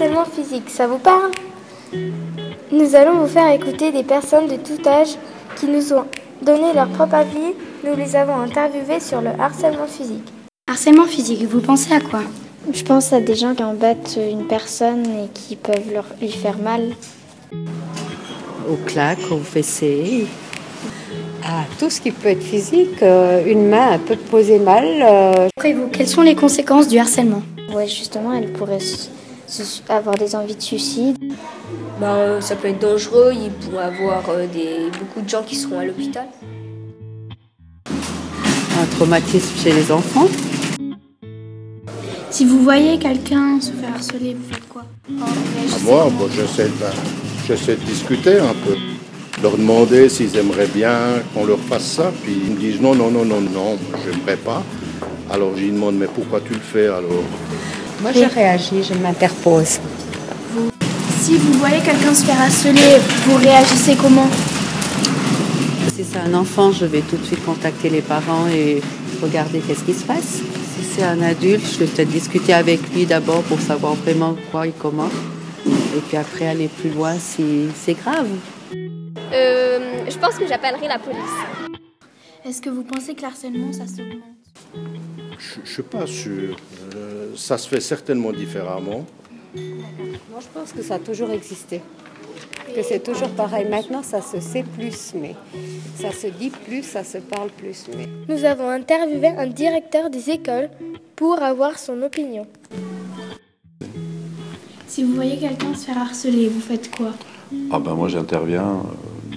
harcèlement physique, ça vous parle? Nous allons vous faire écouter des personnes de tout âge qui nous ont donné leur propre avis. Nous les avons interviewés sur le harcèlement physique. Harcèlement physique, vous pensez à quoi? Je pense à des gens qui embêtent une personne et qui peuvent leur, lui faire mal. Aux claques, aux fessées. À tout ce qui peut être physique, euh, une main peut poser mal. euh, Après vous, quelles sont les conséquences du harcèlement? Ouais, justement, elle pourrait avoir des envies de suicide. Ben, ça peut être dangereux, il pourrait y avoir euh, des, beaucoup de gens qui seront à l'hôpital. Un traumatisme chez les enfants. Si vous voyez quelqu'un se faire harceler, vous faites quoi? À moi, bon, j'essaie de, j'essaie de discuter un peu, leur demander s'ils aimeraient bien qu'on leur fasse ça, puis ils me disent non, non, non, non, non, je n'aimerais pas. Alors lui demande mais pourquoi tu le fais alors? Moi, je réagis, je m'interpose. Si vous voyez quelqu'un se faire harceler, vous réagissez comment? Si c'est un enfant, je vais tout de suite contacter les parents et regarder qu'est-ce qui se passe. Si c'est un adulte, je vais peut-être discuter avec lui d'abord pour savoir vraiment quoi et comment. Et puis après aller plus loin si c'est grave. Euh, je pense que j'appellerai la police. Est-ce que vous pensez que l'harcèlement, ça s'augmente Je ne suis pas sûr. Euh, ça se fait certainement différemment. Moi, je pense que ça a toujours existé. Que c'est toujours pareil. Maintenant, ça se sait plus, mais ça se dit plus, ça se parle plus. Mais Nous avons interviewé un directeur des écoles pour avoir son opinion. Si vous voyez quelqu'un se faire harceler, vous faites quoi? Ah ben moi j'interviens.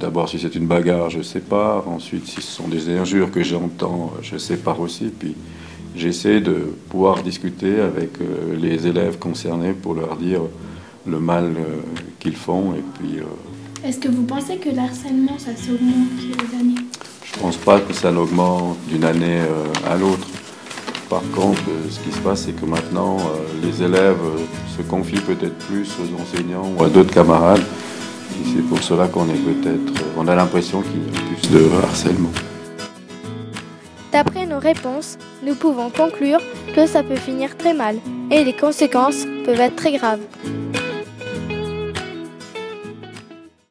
D'abord si c'est une bagarre, je sépare. Ensuite si ce sont des injures que j'entends, je sépare aussi. Puis j'essaie de pouvoir discuter avec euh, les élèves concernés pour leur dire le mal euh, qu'ils font. Et puis euh, Est-ce que vous pensez que l'harcèlement, ça s'augmente les années je pense pas que ça n'augmente d'une année à l'autre. Par contre, ce qui se passe, c'est que maintenant, les élèves se confient peut-être plus aux enseignants ou à d'autres camarades. C'est pour cela qu'on est peut-être, on a l'impression qu'il y a plus de harcèlement. D'après nos réponses, nous pouvons conclure que ça peut finir très mal et les conséquences peuvent être très graves.